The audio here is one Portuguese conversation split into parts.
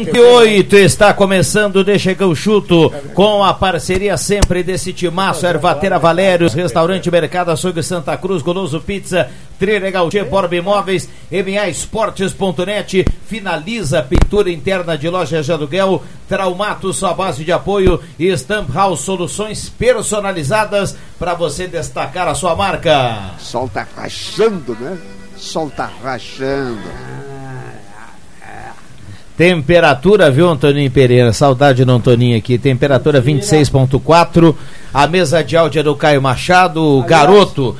Cinco e oito está começando Deixa que eu chuto com a parceria sempre desse timaço Ervatera Valérios, Restaurante Mercado Açougue Santa Cruz, Goloso Pizza, Trilegal Tchê, Borba Imóveis, MA Esportes.net, finaliza pintura interna de lojas de aluguel, Traumato, sua base de apoio e Stamp House Soluções personalizadas para você destacar a sua marca. Sol tá rachando, né? Sol tá rachando. Temperatura, viu, Antoninho Pereira? Saudade do Antoninho aqui. Temperatura 26,4. A mesa de áudio é do Caio Machado, o garoto,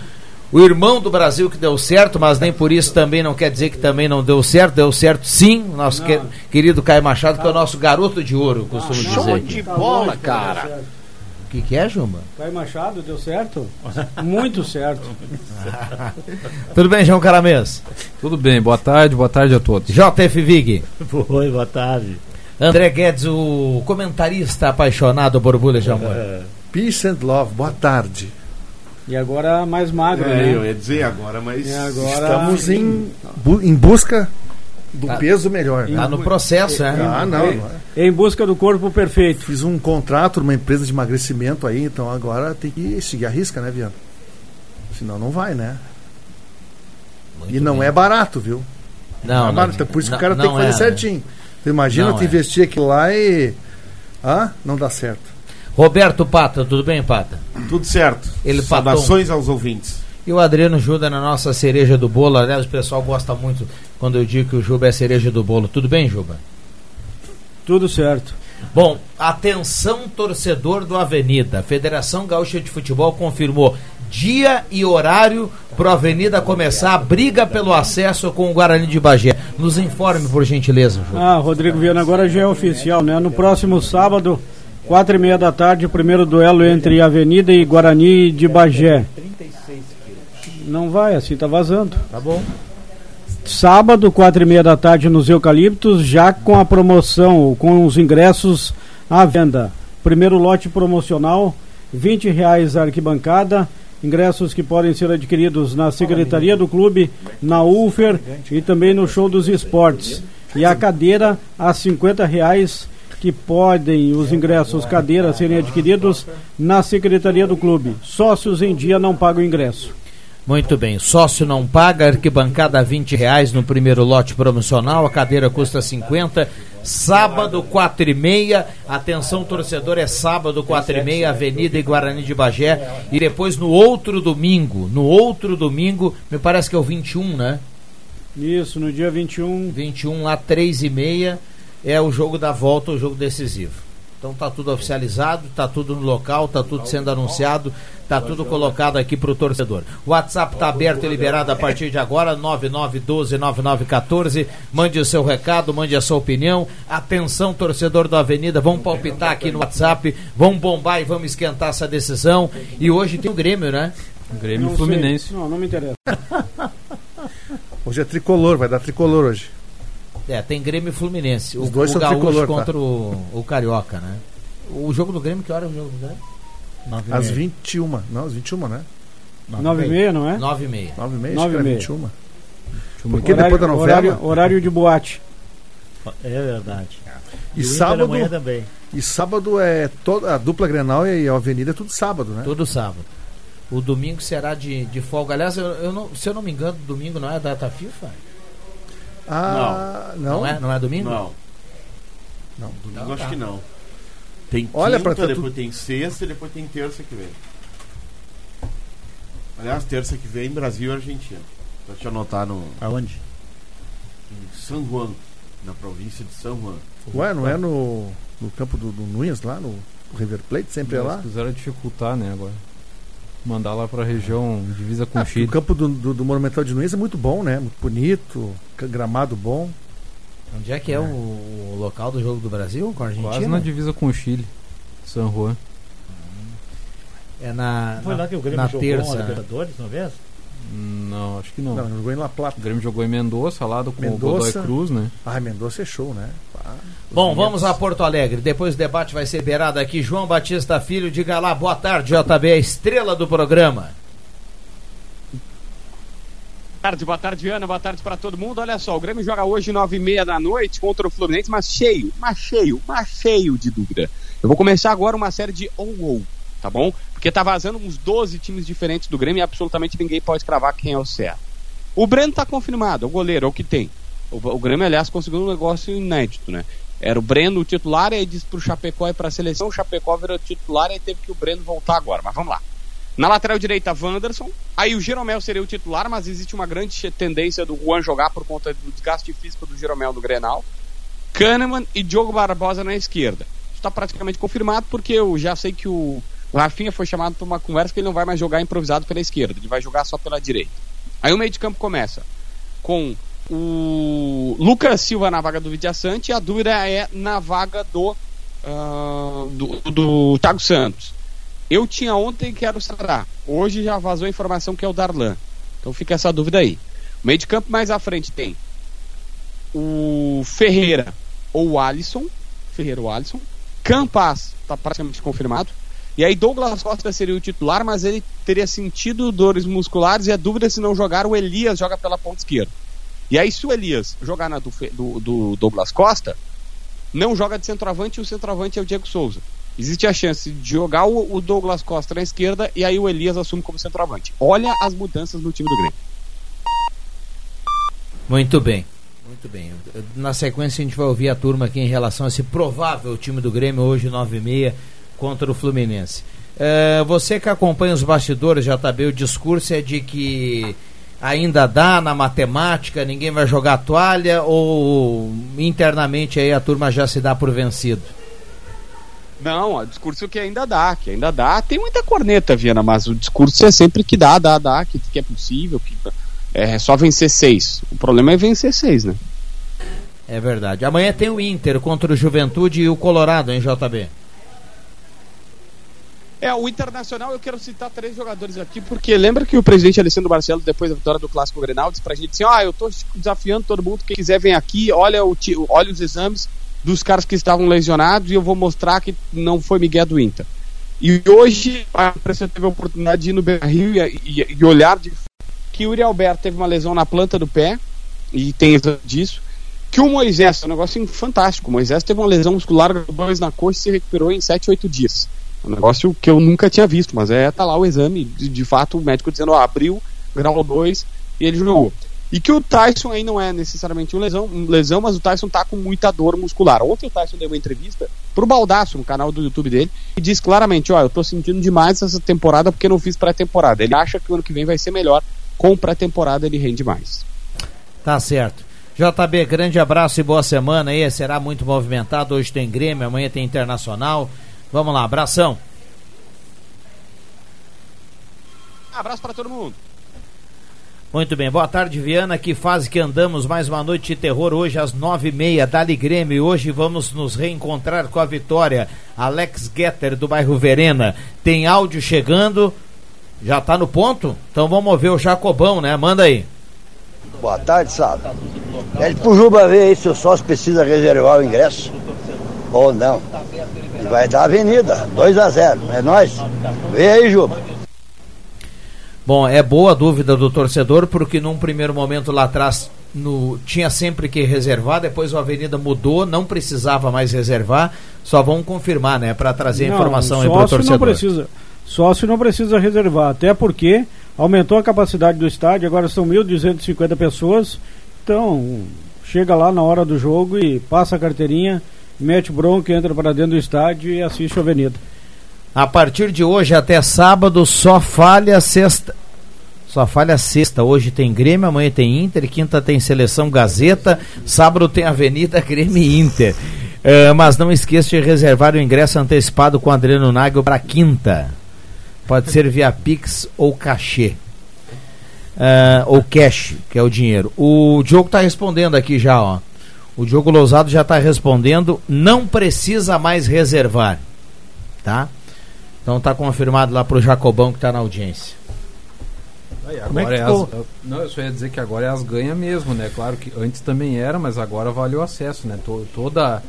o irmão do Brasil que deu certo, mas nem por isso também não quer dizer que também não deu certo. Deu certo sim, nosso que- querido Caio Machado, que é o nosso garoto de ouro, costumo dizer. Show de bola, cara! O que, que é, Jumba? Caio Machado, deu certo? Muito certo. Tudo bem, João Caramês? Tudo bem, boa tarde, boa tarde a todos. JF Vig. Oi, boa tarde. André Guedes, o comentarista apaixonado por Borbulha de Amor. Peace and love, boa tarde. E agora mais magro, É, eu né? ia dizer agora, mas. Agora Estamos em, bu- em busca do Tá. peso melhor. Tá no processo, né? Ah, não. não é. em busca do corpo perfeito. Fiz um contrato numa empresa de emagrecimento aí, então agora tem que seguir a risca, né, Viana? Senão não vai, né? Muito e não bem. é barato, viu? Não, é barato, não, por isso que não- o cara tem não que fazer é, né? certinho. Você imagina Não tu é. investir aquilo lá e. Ah, não dá certo. Roberto Pata, tudo bem, Pata? Tudo certo. Ele patou. Saudações aos ouvintes. E o Adriano Juda na nossa cereja do bolo. Aliás, o pessoal gosta muito quando eu digo que o Juba é a cereja do bolo. Tudo bem, Juba? Tudo certo. Bom, atenção torcedor do Avenida. A Federação Gaúcha de Futebol confirmou dia e horário para a Avenida começar a briga pelo acesso com o Guarani de Bagé. Nos informe, por gentileza, Juba. Ah, Rodrigo Viana, agora já é oficial, né? No próximo sábado, quatro e meia da tarde, o primeiro duelo entre Avenida e Guarani de Bagé. Não vai, assim tá vazando. Tá bom? Sábado, quatro e meia da tarde, nos Eucaliptos, já com a promoção, com os ingressos à venda. Primeiro lote promocional, R$ reais a arquibancada, ingressos que podem ser adquiridos na Secretaria do Clube, na UFER e também no Show dos Esportes. E a cadeira a R$ reais que podem os ingressos cadeira serem adquiridos na Secretaria do Clube. Sócios em dia não pagam ingresso. Muito bem, sócio não paga, arquibancada R$ reais no primeiro lote promocional, a cadeira custa 50. Sábado, quatro e meia, atenção torcedor, é sábado, quatro e meia, Avenida e Guarani de Bagé. E depois no outro domingo, no outro domingo, me parece que é o 21, né? Isso, no dia 21 21 lá, três e meia, é o jogo da volta, o jogo decisivo. Então tá tudo oficializado, tá tudo no local, tá tudo sendo anunciado, tá tudo colocado aqui pro torcedor. O WhatsApp tá aberto e liberado a partir de agora, 99129914. Mande o seu recado, mande a sua opinião. Atenção, torcedor da Avenida, vamos palpitar aqui no WhatsApp, vamos bombar e vamos esquentar essa decisão. E hoje tem o Grêmio, né? Grêmio Não Fluminense. sei. Não, não me interessa. Hoje é tricolor, vai dar tricolor hoje. É, tem Grêmio e Fluminense. Os o, dois o são Gaúcho tricolor, tá? contra o, o Carioca, né? O jogo do Grêmio, que hora é o jogo do Grêmio? Nove e Às meia. 21. Não, às 21, né? Nove e meia, não é? Nove e meia. 9 e meia, Nove acho que e era meia. 21. Porque horário, depois da novela. Horário, horário de boate. É verdade. E, o Inter sábado, também. e sábado é toda a dupla Grenal e a Avenida é tudo sábado, né? Todo sábado. O domingo será de, de folga. Aliás, eu, eu não, se eu não me engano, domingo não é a data FIFA? Ah, não. Não, é? Não é domingo? Não, Não. domingo Não, acho tá. que não. Tem Olha, quinta, pra ter depois tem sexta e depois tem terça que vem. Aliás, terça que vem, Brasil e Argentina. Pra te anotar no Aonde? em San Juan, na província de San Juan. Ué, não é no, no campo do, do Nunes lá, no River Plate, sempre é Eles lá? quiseram dificultar, né, agora. Mandar lá pra região divisa com Ah, Chile. o campo do, do, do Monumental de Nunes é muito bom, né? Muito bonito, gramado bom. Onde é que é, o, o local do jogo do Brasil com a Argentina? Quase na divisa com o Chile. San Juan. É na, Foi na, lá que o Grêmio na jogou terça. a? Libertadores uma vez? Não, acho que não. Não, jogou em La Plata. O Grêmio jogou em Mendoza, lá do com o Mendoza. Godoy Cruz, né? Ah, Mendonça é show, né? Os Bom, vamos a Porto Alegre. Depois o debate vai ser beirado aqui. João Batista Filho, diga lá, boa tarde, JB, a estrela do programa. Tarde, boa tarde, Ana, boa tarde para todo mundo. Olha só, o Grêmio joga hoje nove e meia da noite contra o Fluminense, mas cheio, mas cheio, mas cheio de dúvida. Eu vou começar agora uma série de on-ou, tá bom? Porque tá vazando uns 12 times diferentes do Grêmio e absolutamente ninguém pode cravar quem é o certo. O Breno tá confirmado, é o goleiro, é o que tem. O, o Grêmio, aliás, conseguiu um negócio inédito, né? Era o Breno o titular, e aí disse pro Chapecó ir pra seleção, o Chapecó virou titular e aí teve que o Breno voltar agora. Mas vamos lá. Na lateral direita, Wanderson. Aí o Jeromel seria o titular, mas existe uma grande tendência do Juan jogar por conta do desgaste físico do Jeromel no Grenal. Kahneman e Diogo Barbosa na esquerda. Está praticamente confirmado, porque eu já sei que o Rafinha foi chamado para uma conversa que ele não vai mais jogar improvisado pela esquerda, ele vai jogar só pela direita. Aí o meio de campo começa com o Lucas Silva na vaga do Vidiaçante e a dúvida é na vaga do, ah, do, do Thiago Santos. Eu tinha ontem que era o Sará. Hoje já vazou a informação que é o Darlan. Então fica essa dúvida aí. Meio de campo mais à frente tem o Ferreira ou o Alisson. Ferreira ou Alisson. Campas está praticamente confirmado. E aí Douglas Costa seria o titular, mas ele teria sentido dores musculares e a dúvida é se não jogar o Elias joga pela ponta esquerda. E aí se o Elias jogar na do, do, do Douglas Costa, não joga de centroavante e o centroavante é o Diego Souza. Existe a chance de jogar o, Douglas Costa na esquerda e aí o Elias assume como centroavante. Olha as mudanças no time do Grêmio. Muito bem. Muito bem. Na sequência a gente vai ouvir a turma aqui em relação a esse provável time do Grêmio hoje 9 e meia contra o Fluminense. Eh, você que acompanha os bastidores, JB, o discurso é de que ainda dá na matemática, ninguém vai jogar toalha ou internamente aí a turma já se dá por vencido? Não, o discurso que ainda dá, que ainda dá. Tem muita corneta, Viana, mas o discurso é sempre que dá, dá, dá, que, que é possível, que é só vencer seis. O problema é vencer seis, né? É verdade. Amanhã tem o Inter contra o Juventude e o Colorado, hein, JB? É, o Internacional, eu quero citar três jogadores aqui, porque lembra que o presidente Alessandro Barcelos, depois da vitória do Clássico Grenal, disse pra gente assim, ah, eu tô desafiando todo mundo, quem quiser vem aqui, olha, o, olha os exames dos caras que estavam lesionados e eu vou mostrar que não foi Miguel do Inter. E hoje a imprensa teve a oportunidade de ir no Beira-Rio e, e- e olhar de que o Uri Alberto teve uma lesão na planta do pé, e tem exame disso, que o Moisés, é um negócio fantástico, o Moisés teve uma lesão muscular dois na coxa e se recuperou em 7, 8 dias. Um negócio que eu nunca tinha visto, mas é, tá lá o exame, de, de fato, o médico dizendo, ó, abriu, grau 2, e ele jogou. E que o Tyson aí não é necessariamente uma lesão, uma lesão, mas o Tyson tá com muita dor muscular. Ontem o Tyson deu uma entrevista pro Baldaço, no canal do YouTube dele, e disse claramente, ó, eu tô sentindo demais essa temporada porque não fiz pré-temporada. Ele acha que o ano que vem vai ser melhor, com pré-temporada ele rende mais. Tá certo. JB, grande abraço e boa semana aí. Será muito movimentado. Hoje tem Grêmio, amanhã tem Internacional. Vamos lá, abração. Abraço para todo mundo. Muito bem, boa tarde, Viana. Que fase que andamos? Mais uma noite de terror hoje às nove e meia. Dali Grêmio. Hoje vamos nos reencontrar com a vitória. Alex Getter do bairro Verena. Tem áudio chegando. Já tá no ponto? Então vamos ver o Jacobão, né? Manda aí. Boa tarde, sabe? Pede pro Juba ver aí se o sócio precisa reservar o ingresso ou não. Vai dar avenida, 2 a 0 É nóis. Vê aí, Juba. Bom, é boa a dúvida do torcedor, porque num primeiro momento lá atrás no, tinha sempre que reservar, depois o Avenida mudou, não precisava mais reservar, só vão confirmar, né, para trazer a Não, informação aí pro sócio torcedor. não precisa. Sócio não precisa reservar, até porque aumentou a capacidade do estádio, agora são 1.250 pessoas. Então, chega lá na hora do jogo e passa a carteirinha, mete bronca, entra para dentro do estádio e assiste a Avenida. A partir de hoje até sábado só falha sexta. Só falha sexta. Hoje tem Grêmio, amanhã tem Inter, quinta tem Seleção Gazeta, sábado tem Avenida Grêmio e Inter. Eh, mas não esqueça de reservar o ingresso antecipado com Adriano Nagel para quinta. Pode ser via Pix ou cachê. Eh, ou cash, que é o dinheiro. O Diogo está respondendo aqui já, ó. O Diogo Lousado já está respondendo. Não precisa mais reservar. Tá? Então tá confirmado lá pro Jacobão que tá na audiência. Aí, Como é agora que é as, não, eu só ia dizer que agora é as ganha mesmo, né? Claro que antes também era, mas agora vale o acesso, né? To- toda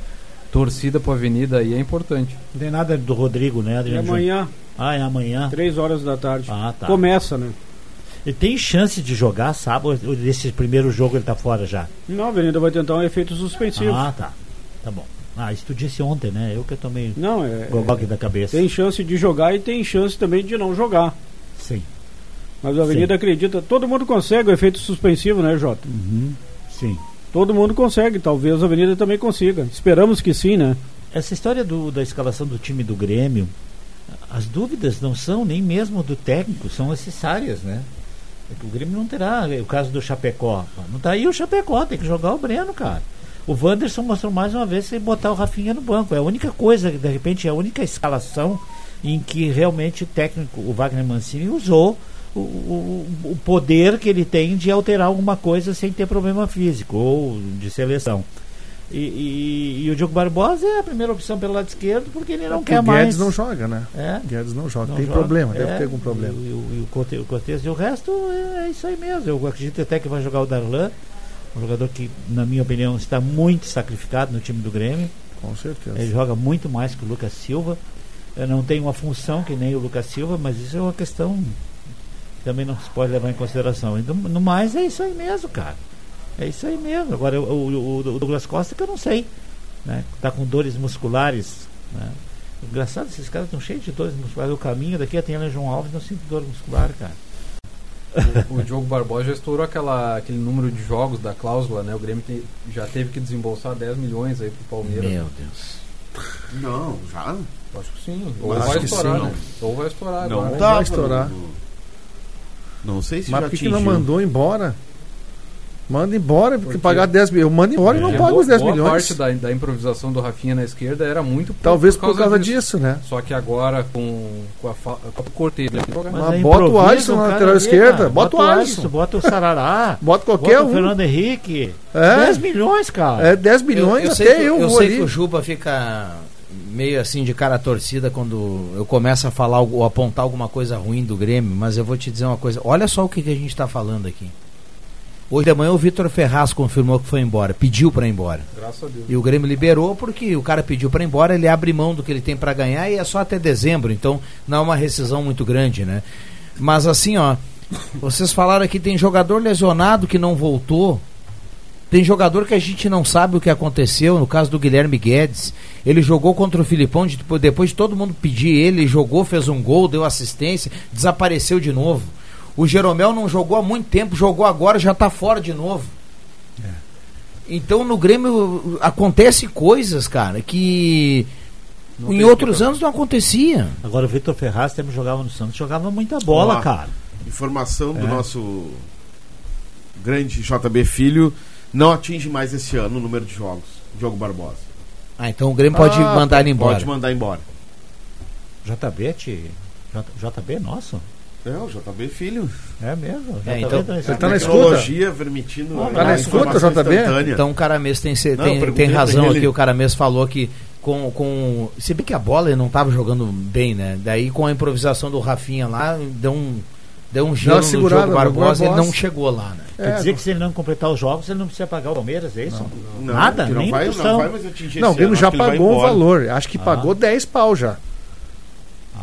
torcida pra avenida aí é importante. Não tem nada do Rodrigo, né, Adriano? amanhã, Ah, é amanhã. três horas da tarde. Ah, tá. Começa, né? Ele tem chance de jogar sábado, desse primeiro jogo ele tá fora já. Não, a Avenida vai tentar um efeito suspensivo. Ah, tá. Tá bom. Ah, isso tu disse ontem, né? Eu que tomei Não, é. gogó aqui da cabeça. Tem chance de jogar e tem chance também de não jogar. Sim. Mas a Avenida acredita, todo mundo consegue o efeito suspensivo, né, Jota? Uhum. Sim. Todo mundo consegue, talvez a Avenida também consiga. Esperamos que sim, né? Essa história do- da escalação do time do Grêmio, as dúvidas não são nem mesmo do técnico, são necessárias, né? É O Grêmio não terá, é o caso do Chapecó. Não tá aí o Chapecó, tem que jogar o Breno, cara. O Wanderson mostrou mais uma vez sem botar o Rafinha no banco. É a única coisa, de repente, é a única escalação em que realmente o técnico, o Wagner Mancini, usou o, o, o poder que ele tem de alterar alguma coisa sem ter problema físico ou de seleção. E, e- e o Diogo Barbosa é a primeira opção pelo lado esquerdo porque ele não Porque quer o mais. Guedes não joga, né? É. O Guedes não joga. Não tem joga. problema, deve É, ter algum problema. E, o- e o o Cortez e o resto é isso aí mesmo. Eu acredito até que vai jogar o Darlan, um jogador que, na minha opinião, está muito sacrificado no time do Grêmio. Com certeza. Ele joga muito mais que o Lucas Silva. Eu não tem uma função que nem o Lucas Silva, mas isso é uma questão que também não se pode levar em consideração. Então, no mais, é isso aí mesmo, cara. É isso aí mesmo. Agora, o, o- o Douglas Costa que eu não sei. Né? Tá com dores musculares. Né? Engraçado, esses caras estão cheios de dores musculares. O caminho daqui até a João Alves não sinto dor muscular, cara. O, o Diogo Barbosa já estourou aquela, aquele número de jogos da cláusula, né? O Grêmio te- já teve que desembolsar 10 milhões aí pro Palmeiras. Meu Deus. Não, já? Acho que sim. Ou Mas vai acho que estourar, sim. né? Ou vai estourar Não agora. tá vai estourar. no- Não sei se Mas já por que, não mandou embora? Manda embora, porque Porque- pagar 10 milhões. Eu mando embora e não É, pago boa- os 10 boa milhões. parte da, da improvisação do Rafinha na esquerda era muito por, Talvez por causa disso, né? Só que agora com, com a com o tem que jogar. Mas bota o Alisson na lateral esquerda, cara. bota o Alisson. Bota o Sarará. Bota qualquer bota o um. Fernando Henrique. É. 10 milhões, cara. É 10 milhões, eu sei até que, eu, eu vou sei ali. que o Juba fica meio assim de cara torcida quando eu começo a falar ou apontar alguma coisa ruim do Grêmio, mas eu vou te dizer uma coisa. Olha só o que, que a gente está falando aqui. Hoje de manhã o Vitor Ferraz confirmou que foi embora, pediu para ir embora. Graças a Deus. E o Grêmio liberou porque o cara pediu para ir embora, ele abre mão do que ele tem para ganhar e é só até dezembro, então não é uma rescisão muito grande, né? Mas assim, ó, vocês falaram aqui tem jogador lesionado que não voltou. Tem jogador que a gente não sabe o que aconteceu, no caso do Guilherme Guedes. Ele jogou contra o Filipão, de- depois, de todo mundo pedir ele, jogou, fez um gol, deu assistência, desapareceu de novo. O Jeromel não jogou há muito tempo, jogou agora, já está fora de novo. Então no Grêmio acontece coisas, cara, que Não em outros anos não acontecia. Agora o Vitor Ferraz sempre jogava no Santos, jogava muita bola, Ó, cara. Informação do É. nosso grande JB Filho, não atinge mais esse ano o número de jogos. Diogo Barbosa. Ah, então o Grêmio pode Ah, mandar ele embora. Pode mandar embora. JB, te... J- JB é nosso? É, o JB Filho. É mesmo? É, então- tá Ele tá na escuta? Permitindo. Ah, tá na escuta, JB? Então o cara mesmo tem, se- Não, tem, tem razão ele. aqui, o cara mesmo falou que com, com. Se bem que a bola ele não estava jogando bem, né? Daí com a improvisação do Rafinha lá, deu um. Deu um giro uma no no Barbosa e Barbosa. não chegou lá, né? Quer É, dizer que se ele não completar os jogos, ele não precisa pagar o Palmeiras, é isso? Não, Nada? que não Nem vai, não vai mais atingir Não, o Grêmio já ele pagou um valor. Acho que Ah. pagou 10 pau já.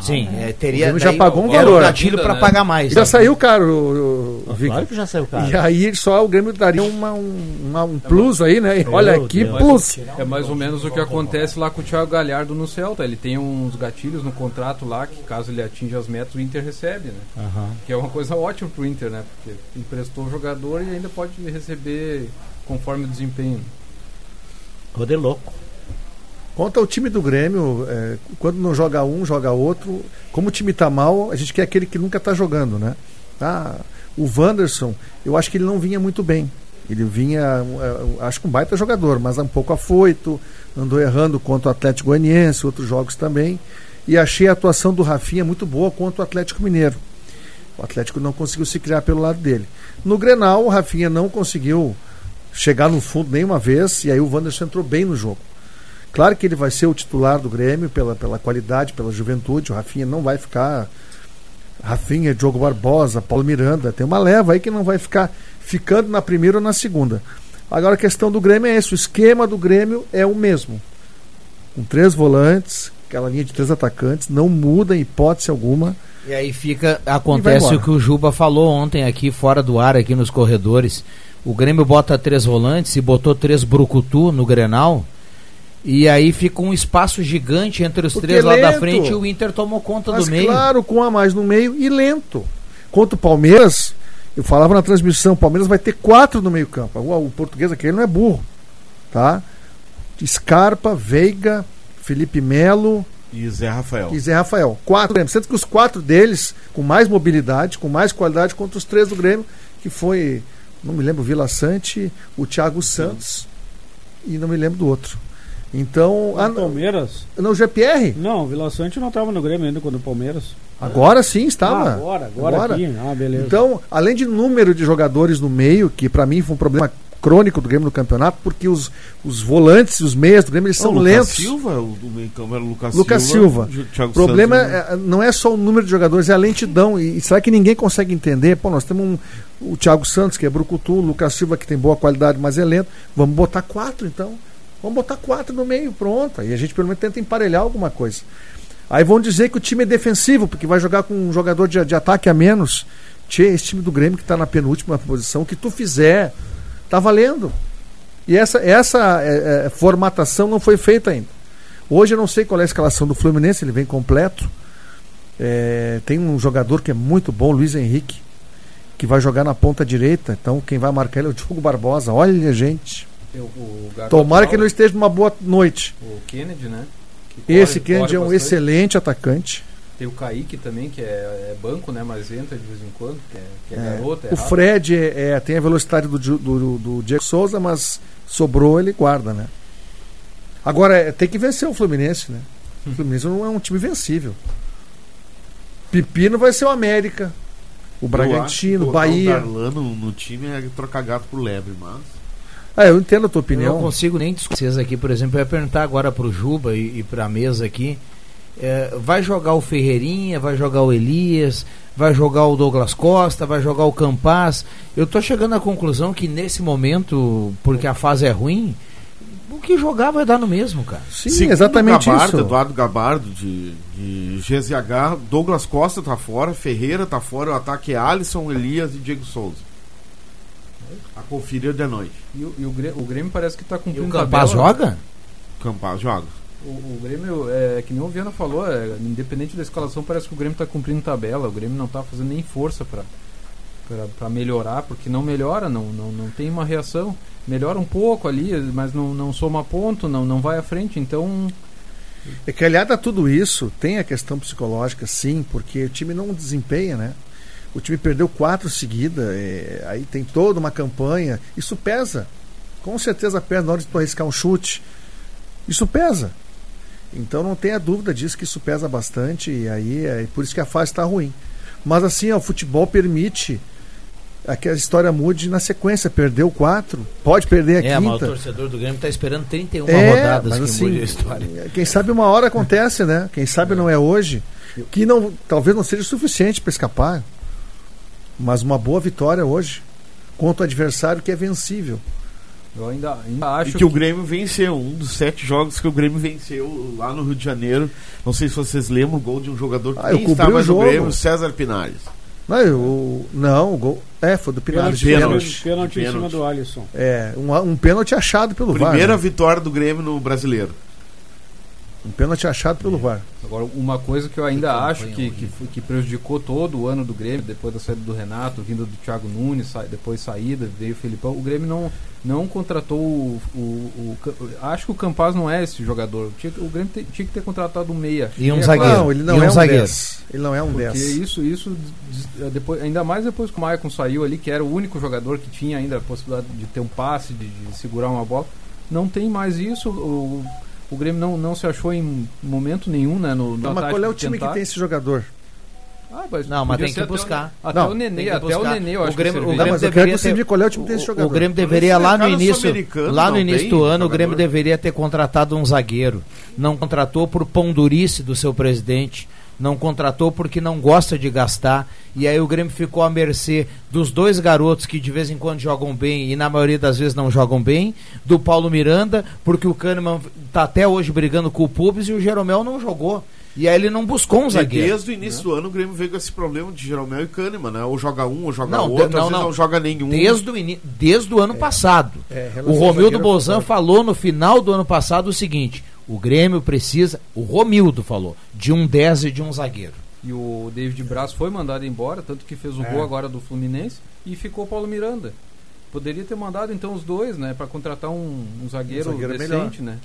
Sim, é, O teria. Grêmio já pagou um valor. gatilho para né? pagar mais. Já né? saiu caro, o, o, o Victor. Claro que já saiu caro. E aí só o Grêmio daria uma, um, uma- um plus aí, né? Meu Olha Deus. que Mas plus. É mais ou menos o que acontece lá com o Thiago Galhardo no Celta. Ele tem uns gatilhos no contrato lá que, caso ele atinja as metas, o Inter recebe, né? Aham. Que é uma coisa ótima pro Inter, né? Porque emprestou o jogador e ainda pode receber conforme o desempenho. Roder louco. Quanto ao time do Grêmio, é, quando não joga um, joga outro. Como o time tá mal, a gente quer aquele que nunca tá jogando, né? Ah, o Wanderson, eu acho que ele não vinha muito bem. Ele vinha, é, acho que um baita jogador, mas um pouco afoito, andou errando contra o Atlético Goianiense, outros jogos também. E achei a atuação do Rafinha muito boa contra o Atlético Mineiro. O Atlético não conseguiu se criar pelo lado dele. No Grenal, o Rafinha não conseguiu chegar no fundo nenhuma vez, e aí o Wanderson entrou bem no jogo. Claro que ele vai ser o titular do Grêmio pela, pela qualidade, pela juventude. O Rafinha não vai ficar. Rafinha, Diogo Barbosa, Paulo Miranda. Tem uma leva aí que não vai ficar ficando na primeira ou na segunda. Agora a questão do Grêmio é esse: o esquema do Grêmio é o mesmo. Com três volantes, aquela linha de três atacantes, não muda em hipótese alguma. E aí fica, acontece o que o Juba falou ontem aqui fora do ar, aqui nos corredores. O Grêmio bota três volantes e botou três brucutu no Grenal. E aí fica um espaço gigante entre os Porque três lá da frente e o Inter tomou conta Mas do meio. claro, com a mais no meio e lento. Contra o Palmeiras, eu falava na transmissão, o Palmeiras vai ter quatro no meio-campo. O, o português aquele não é burro. Tá? Scarpa, Veiga, Felipe Melo E Zé Rafael. e Zé Rafael. Quatro Grêmio. Sendo que os quatro deles, com mais mobilidade, com mais qualidade, contra os três do Grêmio, que foi, não me lembro, o Vila Sante, o Thiago Santos e não me lembro do outro. Então, ah, O Palmeiras? não, o GPR? Não, o Vila Sante não estava no Grêmio ainda quando o Palmeiras. Agora sim estava. Ah, agora, agora, aqui. Ah, beleza. Então, além de número de jogadores no meio, que pra mim foi um problema crônico do Grêmio no campeonato, porque os, os volantes, os meias do Grêmio, eles são o Lucas lentos. Silva, o do meio campo era o Lucas, Lucas Silva. Thiago O problema né? é- não é só o número de jogadores, é a lentidão. E, e será que ninguém consegue entender? Pô, nós temos um, o Thiago Santos, que é brucutu, o Lucas Silva, que tem boa qualidade, mas é lento. Vamos botar quatro, então. Vamos botar quatro no meio, pronto. Aí a gente pelo menos tenta emparelhar alguma coisa. Aí vão dizer que o time é defensivo, porque vai jogar com um jogador de, de ataque a menos. Tchê, esse time do Grêmio que está na penúltima posição, que tu fizer, tá valendo. E essa, essa é, é, formatação não foi feita ainda. Hoje eu não sei qual é a escalação do Fluminense, ele vem completo. É, tem um jogador que é muito bom, Luiz Henrique, que vai jogar na ponta direita. Então quem vai marcar ele é o Diogo Barbosa. Olha, gente. O- o Tomara que ele não esteja numa boa noite. O Kennedy, né? Que Esse corre- Kennedy é um bastante. excelente atacante. Tem o Kaique também, que é, é banco, né? Mas entra de vez em quando, que é, que é É, garoto. É o rápido. Fred é, é, tem a velocidade do, Di- do, do Diego Souza, mas sobrou, ele guarda, né? Agora, é, tem que vencer o Fluminense, né? O Fluminense não é um time vencível. Pepino vai ser o América, o Bragantino, o o Bahia. Darlan no, no time é trocar gato por lebre, mas. Ah, eu entendo a tua Eu opinião. não consigo nem discutir vocês aqui, por exemplo, eu ia perguntar agora pro Juba e, e pra mesa aqui. é, vai jogar o Ferreirinha, vai jogar o Elias, vai jogar o Douglas Costa, vai jogar o Campaz. Eu tô chegando à conclusão que nesse momento, porque a fase é ruim, o que jogar vai dar no mesmo, cara. Sim, Segundo exatamente Gabardo, isso. Eduardo Gabardo, de, de GZH, Douglas Costa tá fora, Ferreira tá fora, o ataque é Alisson, Elias e Diego Souza. A conferir de noite. E, o, e o Grêmio, o Grêmio parece que tá E cumprindo o Campaz tabela. joga? Campaz joga. O, o Grêmio, é, que nem o Viana falou, é, independente da escalação, parece que o Grêmio está cumprindo tabela. O Grêmio não está fazendo nem força para melhorar, porque não melhora, não, não, não tem uma reação. Melhora um pouco ali, mas não, não soma ponto, não, não vai à frente. Então, É que aliado a tudo isso, tem a questão psicológica, sim, porque o time não desempenha, né? O time perdeu quatro seguidas, é, aí tem toda uma campanha. Isso pesa. Com certeza pesa na hora de tu arriscar um chute. Isso pesa. Então não tenha dúvida disso que isso pesa bastante e aí é por isso que a fase está ruim. Mas assim, ó, o futebol permite a que a história mude na sequência. Perdeu quatro, pode perder a É, mas o quinta. torcedor do Grêmio tá esperando 31 É, rodadas mas que assim, mude a história. Quem sabe uma hora acontece, né? Quem sabe não é hoje. Que não, talvez não seja suficiente para escapar. Mas uma boa vitória hoje contra o adversário que é vencível. Eu ainda, ainda acho e que, o Grêmio venceu, um dos sete jogos que o Grêmio venceu lá no Rio de Janeiro. Não sei se vocês lembram o gol de um jogador que Ah, eu estava o no. Grêmio, César Pinares. Não, eu, não, o gol. É, foi do Pinares. Pênalti, Pênalti. pênalti, em Pênalti. cima do Alisson. É, um, um pênalti achado pelo VAR. Primeira né? vitória do Grêmio no brasileiro. Um pênalti achado pelo VAR. Agora, uma coisa que eu ainda acho que, que, que prejudicou todo o ano do Grêmio, depois da saída do Renato, vinda do Thiago Nunes, sa- depois saída, veio o Felipão, o Grêmio não, não contratou o, o, o Ca- Acho que o Campaz não é esse jogador. Tinha que- o Grêmio te- tinha que ter contratado um meia. E um Meia zagueiro. Não, ele não E é um zagueiro. 10. Ele não é um Porque 10. isso, isso é, depois, ainda mais depois que o Maicon saiu ali, que era o único jogador que tinha ainda a possibilidade de ter um passe, de, de segurar uma bola. Não tem mais isso. O, o Grêmio não, não se achou em momento nenhum, né? No, no Não, mas qual é o time tentar. que tem esse jogador? Ah, mas Não, mas tem que o- buscar. Até Não, o Nenê, até o buscar. Nenê, eu O acho Grêmio- que o serviria. Não, mas eu deveria ter- diga qual é o time desse O, jogador. o Grêmio deveria lá no início, lá no início do ano, o jogador. Grêmio deveria ter contratado um zagueiro. Não contratou por pão durice do seu presidente. Não contratou porque não gosta de gastar. E aí o Grêmio ficou à mercê dos dois garotos que de vez em quando jogam bem e na maioria das vezes não jogam bem. Do Paulo Miranda, porque o Kahneman tá até hoje brigando com o Pubis e o Jeromel não jogou. E aí ele não buscou um E zagueiro. desde o início do ano o Grêmio veio com esse problema de Jeromel e Kahneman, né? Ou joga um, ou joga Não, outro, não, às vezes não. não joga nenhum. Desde o, ini- desde o ano passado. é, o Romildo zagueiro, Bozan falou no final do ano passado o seguinte: o Grêmio precisa, o Romildo falou, de um 10 e de um zagueiro. E o David Braz foi mandado embora, tanto que fez o É. gol agora do Fluminense e ficou o Paulo Miranda. Poderia ter mandado então os dois, né, Pra contratar um, um zagueiro, Um zagueiro decente, né?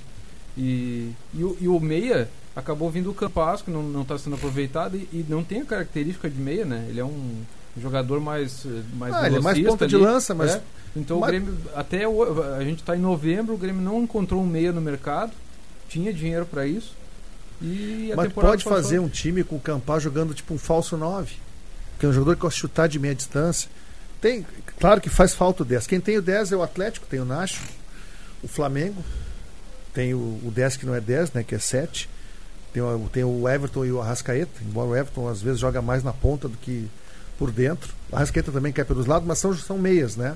E, e, o, e o meia acabou vindo o Campas, que não, não tá sendo aproveitado e, e não tem a característica de meia, né? Ele é um jogador mais eh, mais Ah, ele é mais ponta de ali, lança, mas- é. Então mas- o Grêmio até o- a gente está em novembro, o Grêmio não encontrou um meia no mercado, tinha dinheiro para isso. E Mas pode fazer um time com o Campaz jogando tipo um falso 9. Que é um jogador que gosta de chutar de meia distância. Tem, claro que faz falta o 10. Quem tem o 10 é o Atlético, tem o Nacho, o Flamengo, tem o, o 10 que não é 10, né, que é 7. Tem o, tem o Everton e o Arrascaeta, embora o Everton às vezes joga mais na ponta do que por dentro. O Arrascaeta também cai pelos lados, mas são, são meias, né?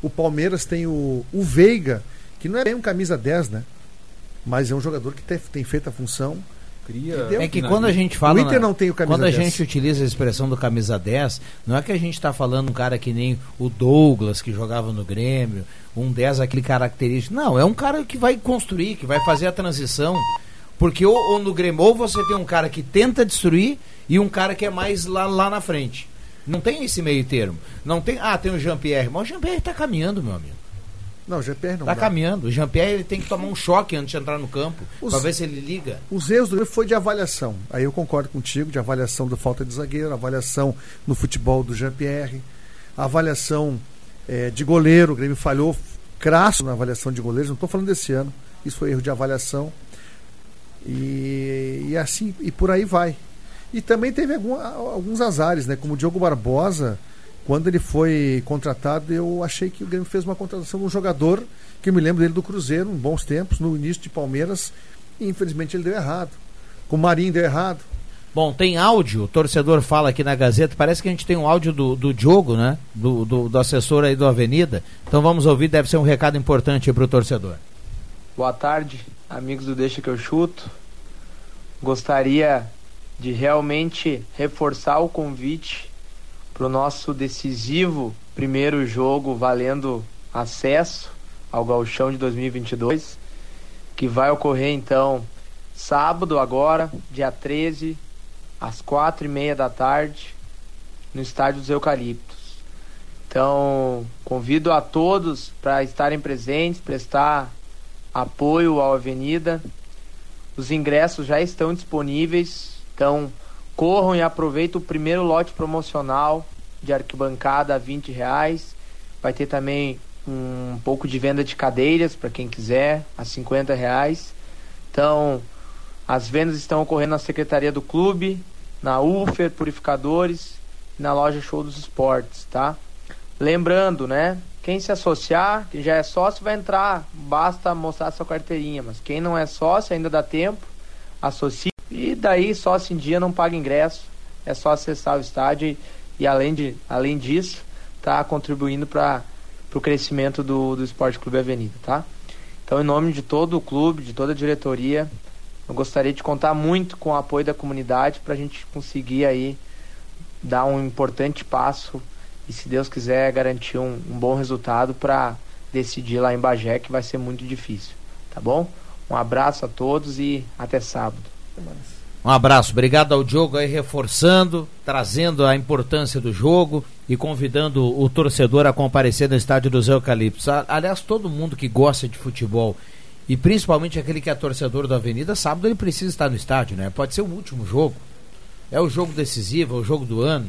O Palmeiras tem o, o Veiga, que não é bem um camisa 10, né? Mas é um jogador que tem, tem feito a função. Cria? É que quando a gente fala. O Inter na- não tem o camisa Quando a 10. gente utiliza a expressão do camisa 10, não é que a gente está falando um cara que nem o Douglas, que jogava no Grêmio, um 10 aquele característico. Não, é um cara que vai construir, que vai fazer a transição. Porque ou, ou no Grêmio, ou você tem um cara que tenta destruir e um cara que é mais lá, lá na frente. Não tem esse meio termo. Não tem. Ah, tem o Jean-Pierre. Mas o Jean-Pierre está caminhando, meu amigo. Não, o GPR não Tá dá. caminhando. O Jean-Pierre ele tem que tomar um choque antes de entrar no campo. Pra ver se ele liga. Os erros do Grêmio foi de avaliação. Aí eu concordo contigo, de avaliação da falta de zagueiro, avaliação no futebol do Jean-Pierre, avaliação eh, de goleiro. O Grêmio falhou crasso na avaliação de goleiros. Não estou falando desse ano. Isso foi erro de avaliação. E, e assim, e por aí vai. E também teve algum- alguns azares, né? Como o Diogo Barbosa, quando ele foi contratado, eu achei que o Grêmio fez uma contratação de um jogador que eu me lembro dele do Cruzeiro, em bons tempos, no início de Palmeiras, e infelizmente ele deu errado. Com o Marinho deu errado. Bom, tem áudio, o torcedor fala aqui na Gazeta, parece que a gente tem um áudio do, do Diogo, né? Do, do, do assessor aí do Avenida. Então vamos ouvir, deve ser um recado importante para o torcedor. Boa tarde, amigos do Deixa que eu chuto. Gostaria de realmente reforçar o convite para o nosso decisivo primeiro jogo valendo acesso ao Gauchão de 2022, que vai ocorrer então sábado agora, dia 13, às quatro e meia da tarde, no Estádio dos Eucaliptos. Então, convido a todos para estarem presentes, prestar apoio à Avenida. Os ingressos já estão disponíveis, então corram e aproveitem o primeiro lote promocional de arquibancada a 20 reais. Vai ter também um pouco de venda de cadeiras para quem quiser, a 50 reais. Então, as vendas estão ocorrendo na Secretaria do Clube, na UFER Purificadores e na loja Show dos Esportes, tá? Lembrando, né? Quem se associar, quem já é sócio, vai entrar. Basta mostrar sua carteirinha. Mas quem não é sócio, ainda dá tempo. Associe. E daí, sócio em dia não paga ingresso. É só acessar o estádio e, e além, de, além disso, tá contribuindo para para o crescimento do, do Esporte Clube Avenida, tá? Então, em nome de todo o clube, de toda a diretoria, eu gostaria de contar muito com o apoio da comunidade para a gente conseguir aí dar um importante passo e, se Deus quiser, garantir um, um bom resultado para decidir lá em Bagé, que vai ser muito difícil, tá bom? Um abraço a todos e até sábado. Um abraço, obrigado ao Diogo aí reforçando, trazendo a importância do jogo e convidando o torcedor a comparecer no estádio dos Eucaliptos. Aliás, todo mundo que gosta de futebol e principalmente aquele que é torcedor da Avenida, sábado ele precisa estar no estádio, né? Pode ser o último jogo. É o jogo decisivo, é o jogo do ano.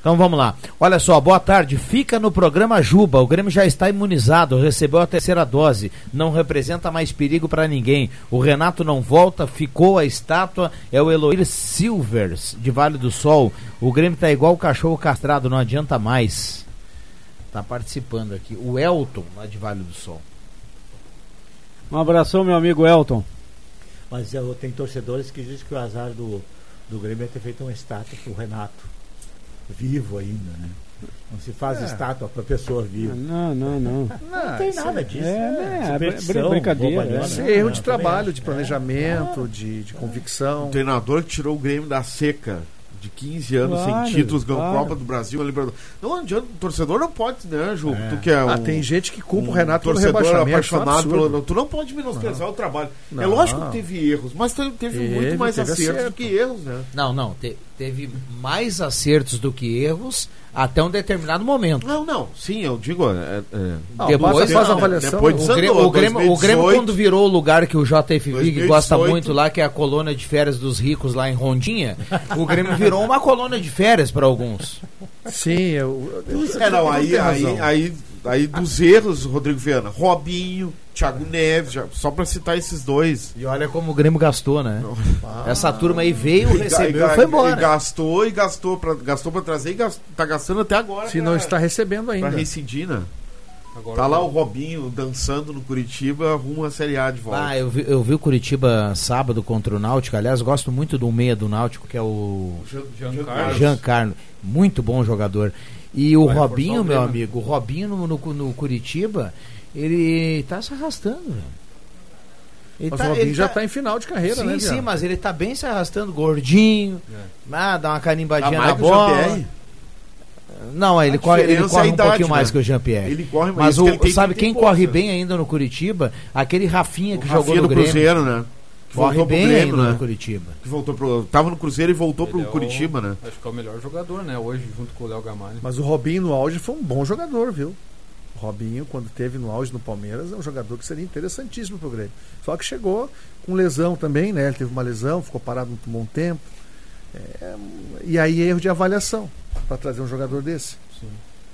Então vamos lá. Olha só, boa tarde. Fica no programa Juba. O Grêmio já está imunizado, recebeu a terceira dose. Não representa mais perigo para ninguém. O Renato não volta, ficou a estátua. É o Eloir Silvers, de Vale do Sol. O Grêmio tá igual o cachorro castrado, não adianta mais. Tá participando aqui. O Elton, lá de Vale do Sol. Um abração, meu amigo Elton. Mas eu, tem torcedores que dizem que o azar do, do Grêmio é ter feito uma estátua pro Renato. Vivo ainda, né? Não se faz É. estátua pra pessoa viva. Não, não, não. Não tem isso nada é- disso. é, né? é, br- brincadeira. Isso Não, é erro não, de trabalho, de planejamento, de, de convicção. Um treinador que tirou o Grêmio da seca de 15 anos Claro, sem títulos, ganhou claro. Copa do Brasil, Libertadores. Não adianta, o torcedor não pode, né, Ju? Tu que é Ah, um, tem gente que culpa o um Renato pelo torcedor apaixonado é um pelo. Tu não pode menosprezar o trabalho. É Não. lógico que teve erros, mas teve, teve Teve, muito mais teve acertos acerto. do que erros, né? Não, não. te- teve mais acertos do que erros até um determinado momento. Não, não. Sim, eu digo. É, é... Depois, faz a não. avaliação. Depois o, Grêmio, o, Grêmio, o Grêmio, 2018. quando virou o lugar que o JFV que 2018. gosta muito lá, que é a colônia de férias dos ricos lá em Rondinha, o Grêmio virou uma colônia de férias para alguns. Sim, eu, eu- É, não, eu aí, aí, aí, aí dos erros, Rodrigo Viana, Robinho, Thiago Neves, já- só pra citar esses dois. E olha como o Grêmio gastou, né? Essa turma aí veio, E recebeu ga- e foi E embora. gastou e gastou pra, gastou pra trazer e gas- tá gastando até agora. Se pra- não está recebendo Pra ainda. reincidir, né? Agora Tá lá o Robinho dançando no Curitiba, rumo à Série A de volta. Ah, eu vi, eu vi o Curitiba sábado contra o Náutico. Aliás, gosto muito do meia do Náutico, que é o Jean- Jean Jean Carlos. Jean Carlos. Muito bom jogador. E o Vai Robinho, o meu amigo, o Robinho no, no, no Curitiba, ele tá se arrastando, velho. Ele Mas tá- o Robinho ele já tá- tá em final de carreira, sim, né, sim, Viana? mas ele tá bem se arrastando, gordinho. Ah, dá uma carimbadinha Ah, na mais o bola. Jean-Pierre? Não, ele corre, ele é corre um idade, pouquinho mais né? que o Jean-Pierre. Ele corre, mas mas o, que ele tem sabe que quem corre força. bem ainda no Curitiba? Aquele Rafinha que jogou Rafinha no do Grêmio. Cruzeiro, né? Que Corre voltou pro bem Grêmio, ainda né? no Curitiba. Que voltou pro, tava no Cruzeiro e voltou Ele pro é o- Curitiba, né? Acho que é o melhor jogador, né? Hoje, junto com o Léo Gamalho. Mas o Robinho no auge foi um bom jogador, viu? O Robinho, quando teve no auge no Palmeiras, é um jogador que seria interessantíssimo pro Grêmio. Só que chegou com lesão também, né? Ele teve uma lesão, ficou parado muito bom tempo. É, e aí erro de avaliação para trazer um jogador desse. Sim.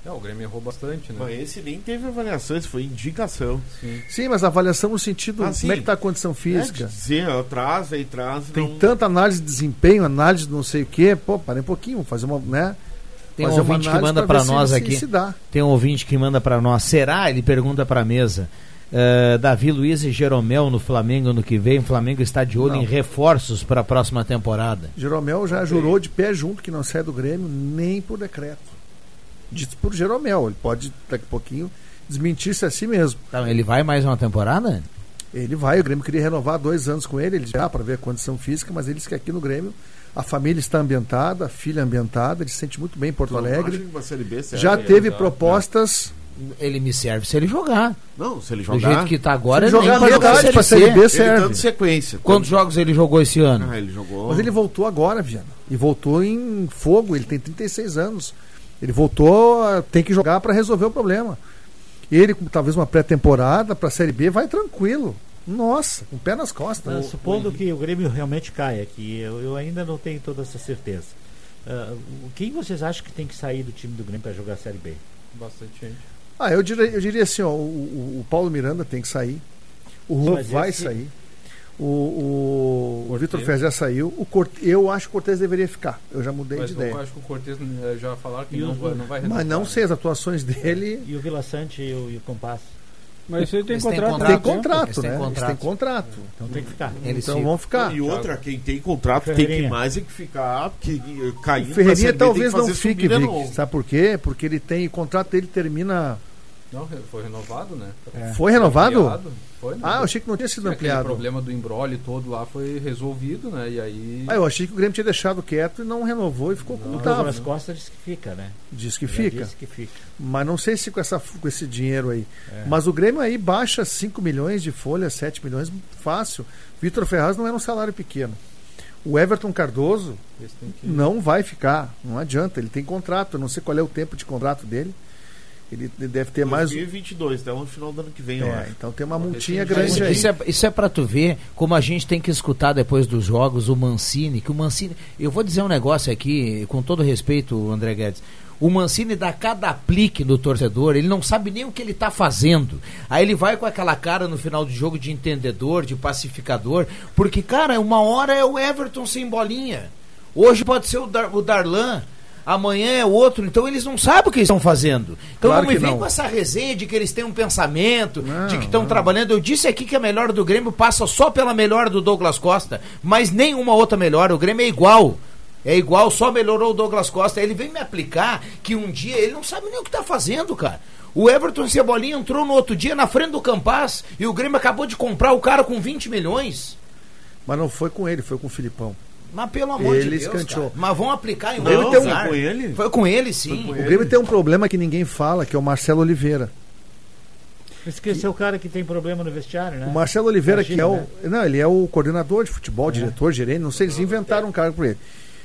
É, o Grêmio errou bastante, né? Mas esse nem teve avaliação, esse foi indicação. Sim. Sim, mas avaliação no sentido Ah, como é que tá a condição É, física. dizer, ó, traz aí, traz. Tem não... tanta análise de desempenho, análise de não sei o quê. Pô, parei um pouquinho, vamos fazer uma, né? Tem um ouvinte que manda se- nós se- aqui. se dá. Tem um ouvinte que manda pra nós. Será? Ele pergunta pra mesa. eh, Davi Luiz e Jeromel no Flamengo no que vem. O Flamengo está de olho Não. em reforços para a próxima temporada. Jeromel já jurou de pé junto que não sai do Grêmio nem por decreto. Dito por Jeromel. Ele pode, daqui a pouquinho, desmentir-se a si mesmo. Então, ele vai mais uma temporada? Ele vai, o Grêmio queria renovar dois anos com ele, ele já para ver a condição física, mas ele disse que aqui no Grêmio a família está ambientada, a filha ambientada, ele se sente muito bem em Porto Alegre. acha que uma Série B serve? Já teve tá. propostas. Ele me serve se ele jogar. Não, se ele Do jogar. jeito que tá agora, Se ele jogar pra Série. B Ele serve. dando sequência. Quantos jogos ele jogou esse ano? Ah, ele jogou. Mas ele voltou agora, Viana. E voltou em fogo, ele tem 36 anos. Ele voltou, ah, tem que jogar para resolver o problema. Ele, com talvez uma pré-temporada para a Série B, vai tranquilo. Nossa, com o pé nas costas. Mas, supondo que o Grêmio realmente caia, que eu, eu ainda não tenho toda essa certeza. O- quem vocês acham que tem que sair do time do Grêmio para jogar a Série B? Bastante gente. Ah, eu diria, eu diria assim, ó, o, o- o Paulo Miranda tem que sair. O Juan Mas vai esse- sair. O, o, o. Vitor Fez já saiu. O Corte, eu acho que o Cortez deveria ficar. Eu já mudei Mas de eu ideia. acho que o Cortez eh, já falaram que não o- vai, não vai renovar. Mas não sei as atuações dele. E o Vila Sante e o, e o Compasso? Mas ele tem Eles têm contrato. Tem né? contrato, né? Eles contrato. têm contrato. Então tem que ficar. Eles então vão ficar. E outra, quem tem contrato tem que mais é que ficar, porque eh, O caindo pra Ferreirinha tem talvez não fique, Vic. Sabe por quê? Porque ele tem. O contrato dele termina Não, foi renovado, né? Foi renovado? ampliado, Foi, né? Ah, eu achei que não tinha sido ampliado. problema do embrólio todo lá foi resolvido, né? E aí. Ah, eu achei que o Grêmio tinha deixado quieto e não renovou e ficou como O estava. Douglas Costa diz que fica, né? Diz que Já fica. disse que fica. Mas não sei se com, essa, com esse dinheiro aí. É. Mas o Grêmio aí baixa 5 milhões de folha, 7 milhões, fácil. Vitor Ferraz não era um salário pequeno. O Everton Cardoso que- não vai ficar, não adianta. Ele tem contrato, eu não sei qual é o tempo de contrato dele. Ele ele deve ter mais. 2022, até o final do ano que vem, eu É, acho. então tem uma multinha grande aí. isso é, isso é pra tu ver como a gente tem que escutar depois dos jogos o Mancini, que o Mancini. Eu vou dizer um negócio aqui, com todo respeito, André Guedes. O Mancini dá cada aplique no torcedor, ele não sabe nem o que ele tá fazendo. Aí ele vai com aquela cara no final do jogo de entendedor, de pacificador, porque, cara, uma hora é o Everton sem bolinha. Hoje pode ser o, Dar, o Darlan. Amanhã é outro, então eles não sabem o que eles estão fazendo. Então Claro não me vem não. com essa resenha de que eles têm um pensamento, Não, de que estão trabalhando. Eu disse aqui que a melhor do Grêmio passa só pela melhor do Douglas Costa, mas nenhuma outra melhor. O Grêmio é igual. É igual, só melhorou o Douglas Costa. Ele vem me aplicar que um dia ele não sabe nem o que tá fazendo, cara. O Everton Cebolinha entrou no outro dia na frente do Campaz e o Grêmio acabou de comprar o cara com 20 milhões. Mas não foi com ele, foi com o Filipão. Mas pelo amor Ele de Deus, escanteou. cara. Mas vão aplicar em Não, outro foi lugar. com ele? Foi com ele, sim. O Grêmio tem um problema que ninguém fala, que é o Marcelo Oliveira. Esqueceu o cara que tem problema no vestiário, né? O Marcelo Oliveira, Imagina, que é o. né? Não, ele é o coordenador de futebol, diretor, gerente, não sei, eles inventaram um cargo para ele.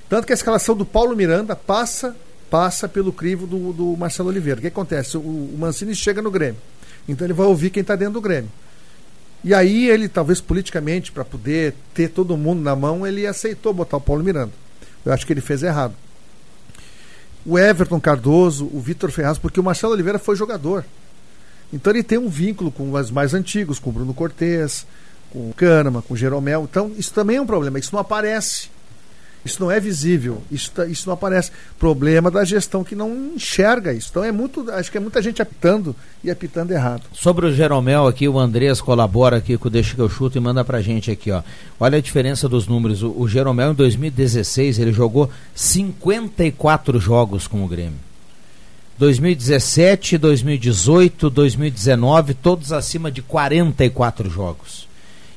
Tanto que a escalação do Paulo Miranda passa passa pelo crivo do, do Marcelo Oliveira. O que acontece? O, o Mancini chega no Grêmio. Então ele vai ouvir quem está dentro do Grêmio. E aí ele, talvez politicamente, para poder ter todo mundo na mão, ele aceitou botar o Paulo Miranda. Eu acho que ele fez errado. O Everton Cardoso, o Vitor Ferraz, porque o Marcelo Oliveira foi jogador. Então ele tem um vínculo com os mais antigos, com o Bruno Cortes, com o Kahneman, com o Jeromel. Então isso também é um problema, isso não aparece. Isso não é visível, isso, tá- isso não aparece. Problema da gestão que não enxerga isso. Então é muito, acho que é muita gente apitando e apitando errado. Sobre o Jeromel aqui, o Andrés colabora aqui com o Deixa que eu chuto e manda pra gente aqui, ó. Olha a diferença dos números. O, o Jeromel em 2016, ele jogou 54 jogos com o Grêmio. 2017, 2018, 2019, todos acima de 44 jogos.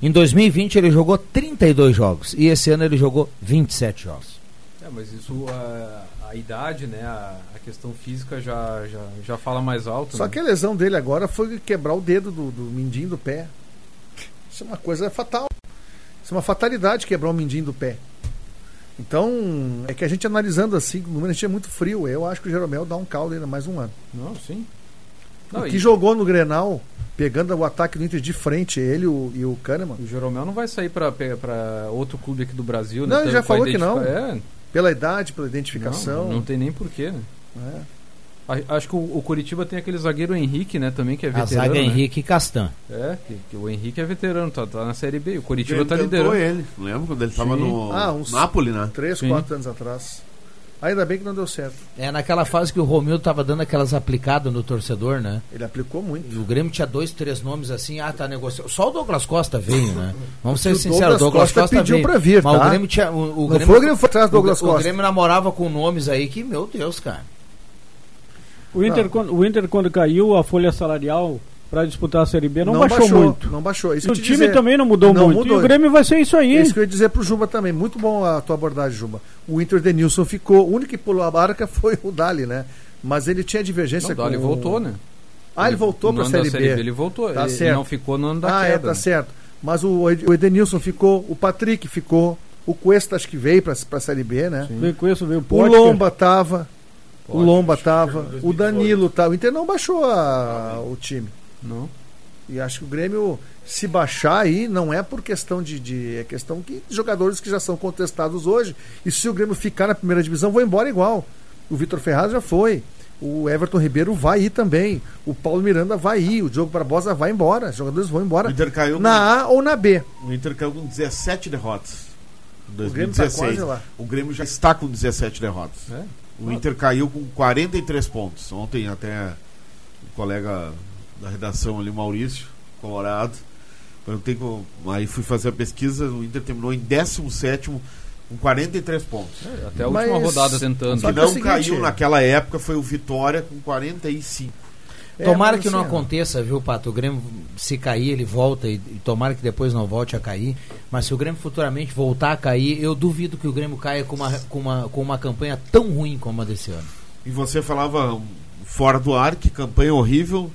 Em 2020 ele jogou 32 jogos e esse ano ele jogou 27 jogos. É, mas isso, a, a idade, né? A, a questão física já, já, já fala mais alto. Só né? que a lesão dele agora foi quebrar o dedo do, do mindinho do pé. Isso é uma coisa fatal. Isso é uma fatalidade quebrar o mindinho do pé. Então, é que a gente analisando assim, o número a gente é muito frio. Eu acho que o Jeromel dá um caldo ainda mais um ano. Não, sim. O Não, que e- jogou no Grenal, pegando o ataque do Inter de frente, ele o- e o Kahneman. O Jeromel não vai sair pra outro clube aqui do Brasil, né? Não, ele já falou que não. É, Pela idade, pela identificação. não, não tem nem porquê, né? É. A- Acho que o, o Curitiba tem aquele zagueiro Henrique, né? Também que é A veterano. zaga é né? Henrique e Castan. É, que, que o Henrique é veterano, tá, tá na Série B. O Curitiba Ele tá liderando. ele, lembra quando ele tava Sim. no Ah, uns Napoli, né? Três, quatro anos atrás. Ainda bem que não deu certo. É naquela fase que o Romildo tava dando aquelas aplicadas no torcedor, né? Ele aplicou muito. E o Grêmio tinha dois, três nomes assim, ah, tá negociando. Só o Douglas Costa veio, né? Vamos ser sinceros, o Douglas Costa Costa, pediu veio. pra vir, Mas tá? o Grêmio tinha. O, o Não Grêmio, foi o Grêmio foi atrás do Douglas o, Costa. O Grêmio namorava com nomes aí que, meu Deus, cara. O Inter, Não. quando, o Inter, quando caiu a folha salarial para disputar a Série B, não, baixou, muito. Não baixou. Isso E o time dizer. também não mudou Não muito. mudou. E o Grêmio vai ser isso aí. É isso que eu ia dizer pro Juba também. Muito bom a tua abordagem, Juba. O Inter Denilson ficou. O único que pulou a barca foi o Dali, né? Mas ele tinha divergência Não, o com Dali voltou, né? Ah, ele voltou pra ano Série B. Ele voltou. Tá ele certo. não ficou no ano da ah, queda. é, tá certo. Mas o, o Edenilson ficou, o Patrick ficou, o Cuesta acho que veio pra, pra Série B, né? Veio com isso, veio o O. Lomba tava. O Pode, Lomba acho tava. O Danilo tava. O Inter não baixou a- o time. Não. E acho que o Grêmio, se baixar aí, não é por questão de. de- é questão que jogadores que já são contestados hoje. E se o Grêmio ficar na primeira divisão, vão embora igual. O Vitor Ferraz já foi. O Everton Ribeiro vai ir também. O Paulo Miranda vai ir. O Diogo Barbosa vai embora. Os jogadores vão embora. O Inter caiu Na A ou na B. O Inter caiu com 17 derrotas. Em O Grêmio tá 2016. quase lá. O Grêmio já está com 17 derrotas. É? O Inter caiu com 43 pontos. Ontem até o colega da redação ali, Maurício, Colorado, perguntei com, aí fui fazer a pesquisa, o Inter terminou em 17 com 43 pontos. É, até a última Mas- rodada tentando. O que que é o não seguinte- caiu naquela época foi o Vitória com 45. É, Tomara que não assim, aconteça, viu, Pato? O Grêmio, se cair, ele volta e, e tomara que depois não volte a cair. Mas se o Grêmio futuramente voltar a cair, eu duvido que o Grêmio caia com uma, com uma, com uma campanha tão ruim como a desse ano. E você falava fora do ar que campanha horrível.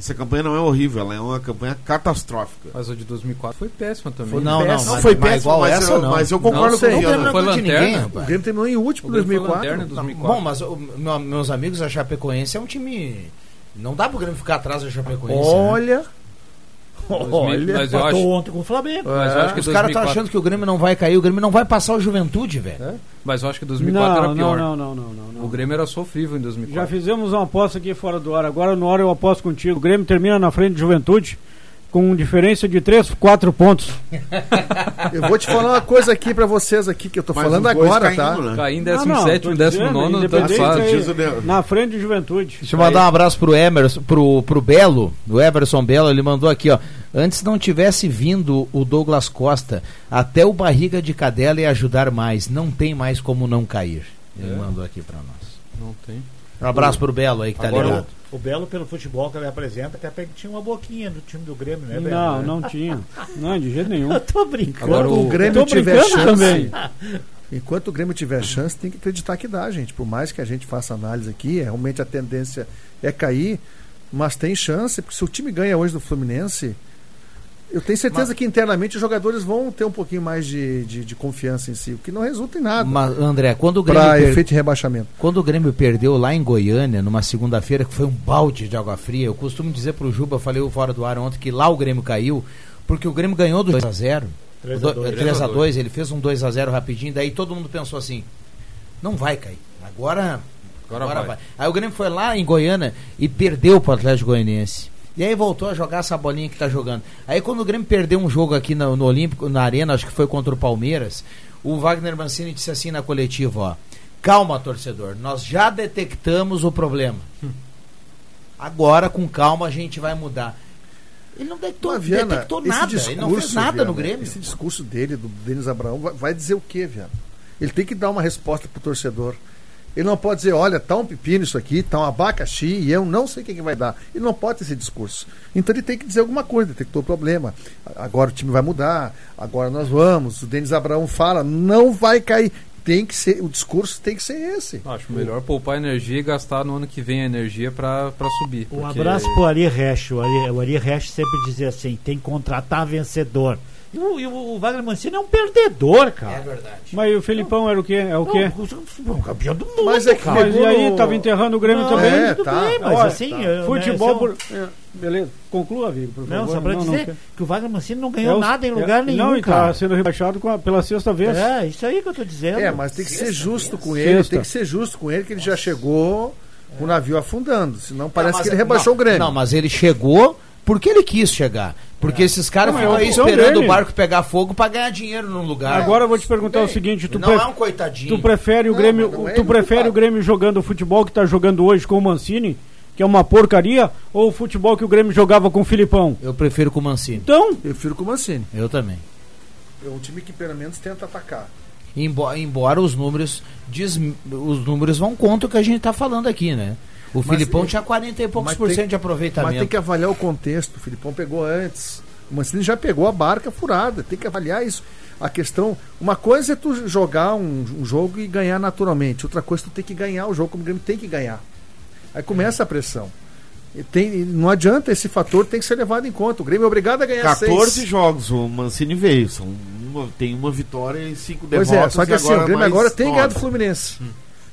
Essa campanha não é horrível, ela é uma campanha catastrófica. Mas a de 2004 foi péssima também. Foi Não, não, péssimo. mas, foi mas péssimo, igual mas essa eu- não. mas eu concordo Não sei, com o não foi Não de lanterna. ninguém, O. Grêmio terminou em último em O Grêmio foi 2004. lanterna em Tá 2004. Bom, mas o- meu- meus amigos, a Chapecoense é um time. Não dá pro Grêmio ficar atrás da Chapecoense. né? Olha, mas eu acho, ontem com o Flamengo. mas eu acho que Os caras estão 2004 achando que o Grêmio não vai cair, o Grêmio não vai passar o Juventude, velho. Mas eu acho que 2004 Não, era pior. não, não, não, não, não. O Grêmio era sofrível em Já 2004. fizemos uma aposta aqui fora do ar. Agora, no hora, eu aposto contigo. O Grêmio termina na frente de Juventude com diferença de 3, 4 pontos. eu vou te falar uma coisa aqui pra vocês aqui que eu tô Mas falando agora, caindo, tá? né? Ah, não, 17, tô 19, dizendo, tanto independente faz. aí, Diz o de- Na frente de Juventude. Deixa eu mandar um abraço pro Emerson, pro, pro Belo, o Everson Belo, ele mandou aqui, ó. Antes não tivesse vindo o Douglas Costa, até o barriga de cadela ia ajudar mais. Não tem mais como não cair. Ele É. mandou aqui pra nós. Não tem. Um abraço pro Belo aí que tá Agora, ligado. o, o Belo, pelo futebol que ele apresenta, até que tinha uma boquinha do time do Grêmio, né, Belo? Não, não tinha. Não, de jeito nenhum. Eu tô brincando. Agora Enquanto o- o Grêmio tiver chance, também. enquanto o Grêmio tiver chance, tem que acreditar que dá, gente. Por mais que a gente faça análise aqui, é, realmente a tendência é cair, mas tem chance, porque se o time ganha hoje do Fluminense, eu tenho certeza que internamente os jogadores vão ter um pouquinho mais de, de, de confiança em si, o que não resulta em nada. Mas, André, quando o Grêmio Para per- efeito de rebaixamento. Quando o Grêmio perdeu lá em Goiânia, numa segunda-feira, que foi um balde de água fria, eu costumo dizer pro Juba, eu falei o fora do ar ontem, que lá o Grêmio caiu, porque o Grêmio ganhou do 2x0. 3 a 2. 3x2, ele fez um 2x0 rapidinho, daí todo mundo pensou assim, não vai cair. Agora, Agora agora, vai. vai. Aí o Grêmio foi lá em Goiânia e perdeu pro Atlético Goianiense. E aí voltou a jogar essa bolinha que tá jogando. Aí quando o Grêmio perdeu um jogo aqui no, no Olímpico, na Arena, acho que foi contra o Palmeiras, o Wagner Mancini disse assim na coletiva, ó. Calma, torcedor, nós já detectamos o problema. Agora, com calma, a gente vai mudar. Ele não detectou, Viana, detectou nada, ele não fez discurso, nada Viana, no Grêmio. Esse discurso dele, do Denis Abraão, vai, vai dizer o quê, Viana? Ele tem que dar uma resposta pro torcedor. Ele não pode dizer, olha, tá um pepino isso aqui, tá um abacaxi, e eu não sei o que, que vai dar. Ele não pode ter esse discurso. Então ele tem que dizer alguma coisa, detectou o problema. Agora o time vai mudar, agora nós vamos. O Denis Abraão fala, não vai cair. Tem que ser, o discurso tem que ser esse. Acho melhor poupar energia e gastar no ano que vem a energia pra, pra subir. Um porque- abraço pro Ari Resch. O Ari, o Ari Resch sempre dizia assim: tem que contratar vencedor. E o, e o Wagner Mancini é um perdedor, cara. É verdade. Mas o Felipão era o quê? É o quê? Não, o campeão do mundo, Mas é que cara. Mas e aí, tava enterrando o Grêmio Não, também? é, tudo tá. bem, mas Olha, assim. tá. eu- Futebol né, por... é, Beleza, conclua, Vigo, por Não, favor. só pra dizer quer- que o Wagner Mancini não É ganhou os- nada em é- lugar nenhum, Não, e cara. tá sendo rebaixado com a- pela sexta vez. É, isso aí que eu tô dizendo. É, mas tem que ser justo com ele, Sexta. tem que ser justo com ele, que ele já chegou com o navio afundando. Senão parece Não, que ele rebaixou não, o Grêmio. Não, mas ele chegou porque ele quis chegar. Porque esses caras é ficam aí esperando dele. o barco pegar fogo pra ganhar dinheiro num lugar. Agora eu vou te perguntar o seguinte, tu, não é um coitadinho. tu prefere o Não, Grêmio, não é tu prefere culpado. o Grêmio jogando o futebol que tá jogando hoje com o Mancini, que é uma porcaria, ou o futebol que o Grêmio jogava com o Filipão? Eu prefiro com o Mancini. Então, Eu prefiro com o Mancini. Eu também. É um time que pelo menos tenta atacar. Embora, embora os números diz, os números vão contra o que a gente tá falando aqui, né? O Mas Filipão tinha 40 e poucos mas por cento de Mas aproveitamento. tem que avaliar o contexto. O Filipão pegou antes. O Mancini já pegou a barca furada. Tem que avaliar isso. A questão. Uma coisa é tu jogar um, um jogo e ganhar naturalmente. Outra coisa é tu ter que ganhar o jogo como o Grêmio tem que ganhar. Aí começa a pressão. E tem, não adianta, esse fator tem que ser levado em conta. O Grêmio é obrigado a ganhar 14 seis. jogos, o Mancini veio. São uma- tem uma vitória e cinco Pois derrotas. é, só que assim, o Grêmio agora tem nove. ganhado do Fluminense.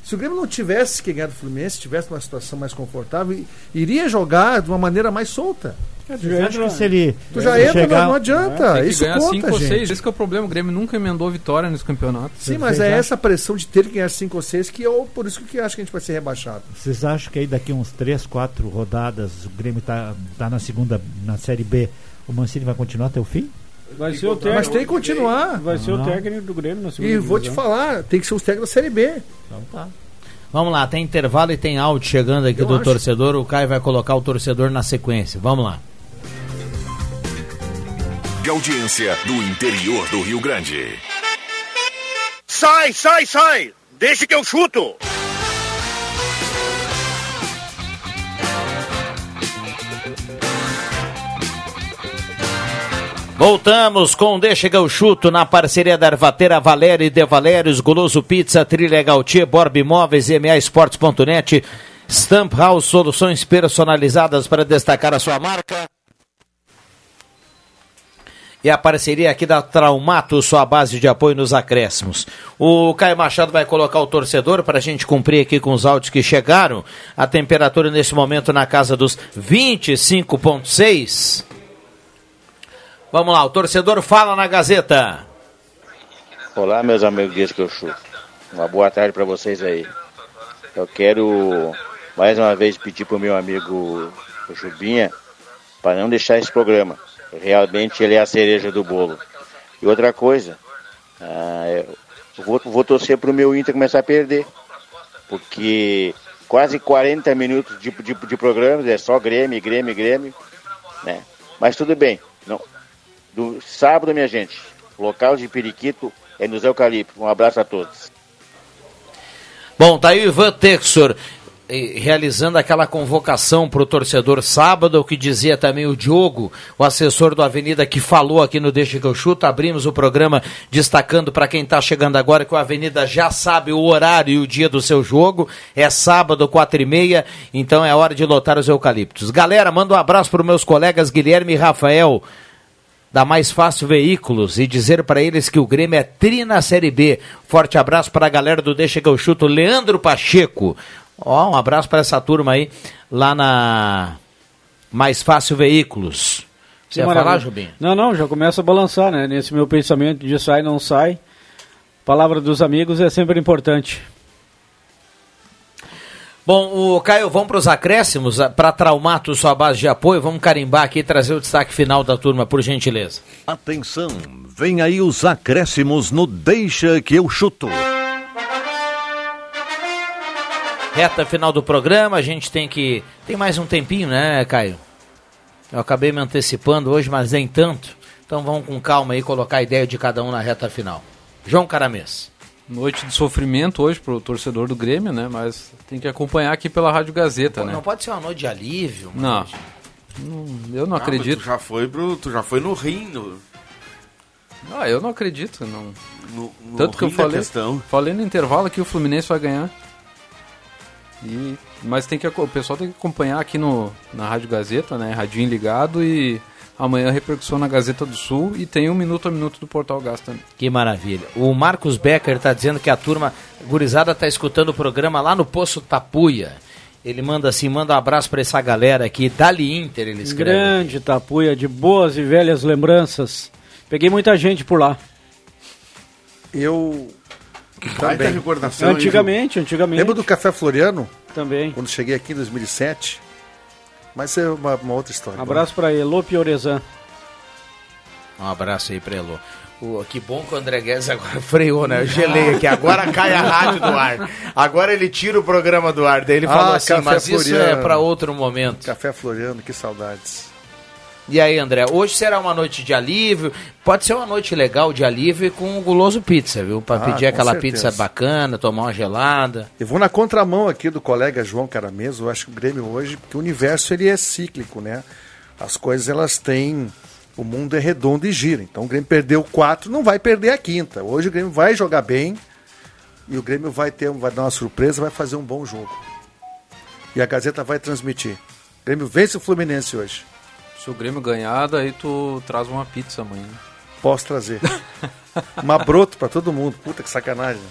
Se o Grêmio não tivesse que ganhar do Fluminense, tivesse uma situação mais confortável, iria jogar de uma maneira mais solta. Vocês acham que se ele Tu já entra, chegar- não, não adianta. Que Isso conta, 5 ou gente. 6. Esse que é o problema. O Grêmio nunca emendou vitória nesse campeonato. Sim, mas Vocês é acham- essa pressão de ter que ganhar 5 ou 6 que eu, por isso que eu acho que a gente vai ser rebaixado. Vocês acham que aí daqui uns 3, 4 rodadas o Grêmio tá, tá na segunda, na Série B, o Mancini vai continuar até o fim? Vai ser o Mas técnico. tem que continuar. Vai ser o Ah. técnico do Grêmio na segunda E vou te falar, tem que ser os técnicos da Série B. Então tá. Vamos lá, tem intervalo e tem áudio chegando aqui Eu do acho. torcedor. O Caio vai colocar o torcedor na sequência. Vamos lá. De audiência do interior do Rio Grande. Sai, sai, sai! Deixa que eu chuto! Voltamos com Deixa eu chuto na parceria da Ervateira Valério e De Valérios, Goloso Pizza, Trilha Gautier, Borb Imóveis, MA Esportes.net, Stamp House, soluções personalizadas para destacar a sua marca. E a parceria aqui da Traumato, sua base de apoio nos acréscimos. O Caio Machado vai colocar o torcedor para a gente cumprir aqui com os áudios que chegaram. A temperatura nesse momento na casa dos 25,6. Vamos lá, o torcedor fala na Gazeta. Olá, meus amigos disso que eu chuto. Uma boa tarde para vocês aí. Eu quero mais uma vez pedir pro meu amigo o Chubinha para não deixar esse programa. Realmente ele é a cereja do bolo. E outra coisa, ah, vou, vou torcer pro meu Inter começar a perder. Porque quase 40 minutos de, de, de programas é só Grêmio, Grêmio, Grêmio. Né? Mas tudo bem. Não, do sábado, minha gente. Local de Periquito é nos Eucaliptos. Um abraço a todos. Bom, tá aí o Ivan Texor eh, realizando aquela convocação para o torcedor sábado, o que dizia também o Diogo, o assessor do Avenida, que falou aqui no Deixa que eu chuto. Abrimos o programa destacando para quem está chegando agora que o Avenida já sabe o horário e o dia do seu jogo. É sábado, quatro e meia, então é hora de lotar os eucaliptos. Galera, manda um abraço para os meus colegas Guilherme e Rafael da Mais Fácil Veículos e dizer para eles que o Grêmio é tri na Série B. Forte abraço para a galera do Deixa que eu chuto, Leandro Pacheco. Ó, um abraço para essa turma aí lá na Mais Fácil Veículos. Você ia falar, Jubim? Não, não, já começa a balançar, né? Nesse meu pensamento de sai, não sai. Palavra dos amigos é sempre importante. Bom, o Caio, vamos para os acréscimos, para Traumato, sua base de apoio. Vamos carimbar aqui e trazer o destaque final da turma, por gentileza. Atenção, vem aí os acréscimos no Deixa que eu chuto. Reta final do programa, a gente tem que. Tem mais um tempinho, né, Caio? Eu acabei me antecipando hoje, mas nem tanto. Então vamos com calma aí colocar a ideia de cada um na reta final. João Caramês. Noite de sofrimento hoje pro torcedor do Grêmio, né? Mas tem que acompanhar aqui pela Rádio Gazeta, Pô, né? Não pode ser uma noite de alívio, mano. Não. Não, eu não Ah, acredito. Tu já foi pro, tu já foi no rim, no, Ah, eu não acredito. Não. no, no Tanto que eu falei, questão. falei no intervalo que o Fluminense vai ganhar. E, mas tem que, o pessoal tem que acompanhar aqui no, na Rádio Gazeta, né? Radinho ligado e amanhã repercussão na Gazeta do Sul e tem um minuto a minuto do Portal Gás também. Que maravilha. O Marcos Becker está dizendo que a turma gurizada está escutando o programa lá no Poço Tapuia. Ele manda assim, manda um abraço para essa galera aqui, Dali Inter, ele escreve. Grande Tapuia, de boas e velhas lembranças. Peguei muita gente por lá. Eu. Também. recordação. Antigamente, antigamente. Lembra do Café Floriano? Também. Quando cheguei aqui em 2007? Mas é uma, uma outra história. Um abraço para Elô Piorezan. Um abraço aí pra Elô. Que bom que o André Guedes agora freou, né? Eu gelei aqui. Agora cai a rádio do ar. Agora ele tira o programa do ar. Daí ele Ah, falou assim, Café mas isso é para outro momento. Café Floriano, que saudades. E aí, André, hoje será uma noite de alívio. Pode ser uma noite legal de alívio com o guloso pizza, viu? Pra Ah, pedir aquela certeza. pizza bacana, tomar uma gelada. Eu vou na contramão aqui do colega João Carameso. Eu acho que o Grêmio hoje, porque o universo ele é cíclico, né? As coisas elas têm. O mundo é redondo e gira. Então o Grêmio perdeu quatro, não vai perder a quinta. Hoje o Grêmio vai jogar bem e o Grêmio vai ter, vai dar uma surpresa, vai fazer um bom jogo. E a Gazeta vai transmitir. O Grêmio vence o Fluminense hoje. Se o Grêmio ganhar, daí tu traz uma pizza amanhã. Posso trazer. Uma broto pra todo mundo. Puta que sacanagem.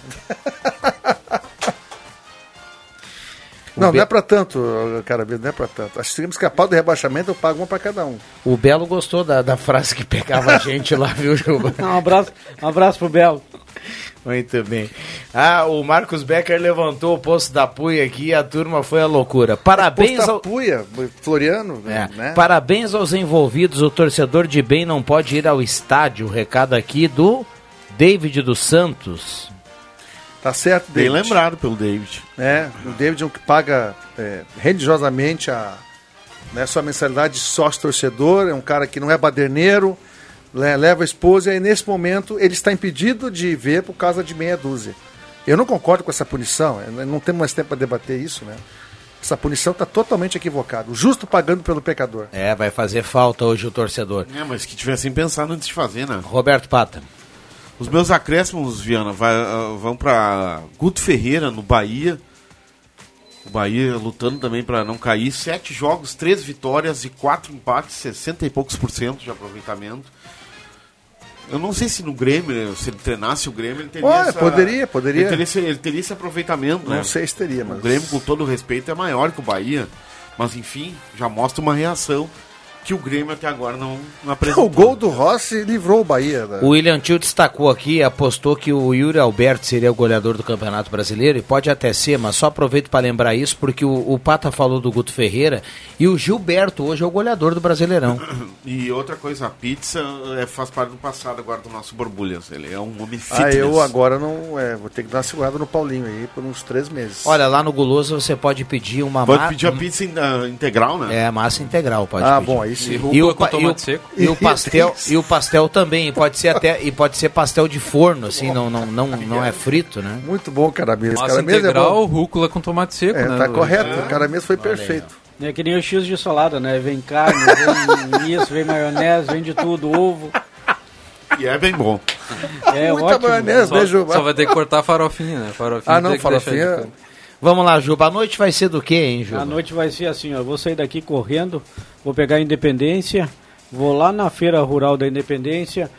Não, Be- não é pra tanto, cara, não é pra tanto. Acho que se temos escapar do rebaixamento, eu pago uma pra cada um. O Belo gostou da, da frase que pegava a gente lá, viu, Juba? Um abraço, um abraço pro Belo. Muito bem. Ah, o Marcos Becker levantou o posto da Puia aqui e a turma foi a loucura. Parabéns Posta ao... Puia, Floriano, É, né? Parabéns aos envolvidos. O torcedor de bem não pode ir ao estádio. O recado aqui do David dos Santos. Tá certo, Bem David. lembrado pelo David. É, o David é um que paga é, religiosamente a né, sua mensalidade de sócio-torcedor, é um cara que não é baderneiro, leva a esposa e nesse momento ele está impedido de ver por causa de meia dúzia. Eu não concordo com essa punição, não temos mais tempo para debater isso, né? Essa punição está totalmente equivocada. O justo pagando pelo pecador. É, vai fazer falta hoje o torcedor. É, mas que tivessem pensado antes de fazer, né? Roberto Pata. Os meus acréscimos, Viana, vai, uh, vão para Guto Ferreira, no Bahia. O Bahia lutando também para não cair. Sete jogos, três vitórias e quatro empates, 60 e poucos por cento de aproveitamento. Eu não sei se no Grêmio, né, se ele treinasse o Grêmio, ele teria Olha, essa- poderia, poderia. Ele teria, esse, ele teria esse aproveitamento, Não né? sei se teria, mas- O Grêmio, com todo respeito, é maior que o Bahia. Mas, enfim, já mostra uma reação que o Grêmio até agora não, não apresentou. O gol do Rossi livrou o Bahia. né? O William Tio destacou aqui, apostou que o Yuri Alberto seria o goleador do Campeonato Brasileiro, e pode até ser, mas só aproveito para lembrar isso, porque o, o Pata falou do Guto Ferreira, e o Gilberto hoje é o goleador do Brasileirão. E outra coisa, a pizza é, faz parte do passado agora do nosso Borbulhas. Ele é um homem Ah, fitness. eu agora não. É, vou ter que dar uma segurada no Paulinho aí por uns três meses. Olha, lá no Guloso você pode pedir uma Pode ma- pedir a pizza in- ah, integral, né? É, massa integral, pode Ah, pedir. bom, aí sim. E o, Rúcula com pa- e o- tomate seco. e o pastel, e o pastel também, e pode ser até e pode ser pastel de forno, assim, não não não, não é frito, né? Muito bom, cara mesmo. Massa Cara mesmo é integral, bom. rúcula com tomate seco, É, né? tá Luiz? correto. O cara mesmo foi perfeito. É que nem o X de salada, né? Vem carne, vem isso, vem maionese, vem de tudo, ovo. E é bem bom. É Muita ótimo. maionese, Só, né, Juba? só vai ter que cortar a farofinha, né? Farofinha Ah, não, farofinha. Vamos lá, Juba. A noite vai ser do quê, hein, Juba? A noite vai ser assim, ó. Vou sair daqui correndo, vou pegar a Independência, vou lá na Feira Rural da Independência,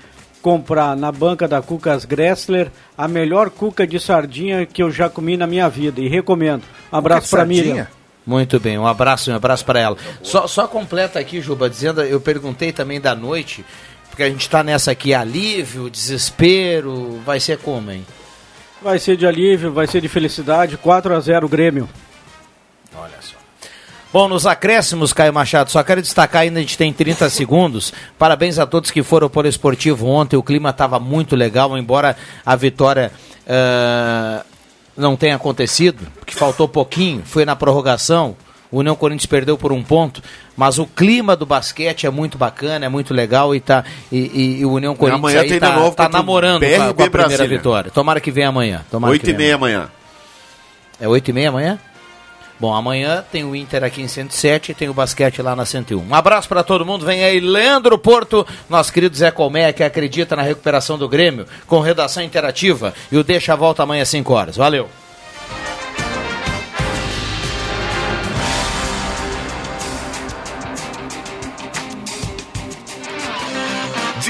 comprar na banca da Cucas Gressler a melhor cuca de sardinha que eu já comi na minha vida e recomendo. Um abraço para Miriam. Muito bem, um abraço, um abraço para ela. Só, só completa aqui, Juba, dizendo, eu perguntei também da noite, porque a gente está nessa aqui, alívio, desespero, vai ser como, hein? Vai ser de alívio, vai ser de felicidade, 4 a 0 Grêmio. Olha só. Bom, nos acréscimos, Caio Machado, só quero destacar ainda, a gente tem 30 segundos. Parabéns a todos que foram por esportivo ontem, o clima estava muito legal, embora a vitória ah, não tenha acontecido, porque faltou pouquinho, foi na prorrogação. O União Corinthians perdeu por um ponto, mas o clima do basquete é muito bacana, é muito legal e, tá, e, e- e o União Corinthians amanhã aí tá, novo tá namorando com a, com a primeira Brasília. vitória. Tomara que venha amanhã. Tomara que Oito e venha meia amanhã. é 8 e meia amanhã? Bom, amanhã tem o Inter aqui em 107 e tem o basquete lá na 101. Um abraço para todo mundo. Vem aí Leandro Porto, nosso querido Zé Colmeia, que acredita na recuperação do Grêmio, com redação interativa. E o Deixa a Volta amanhã às 5 horas. Valeu.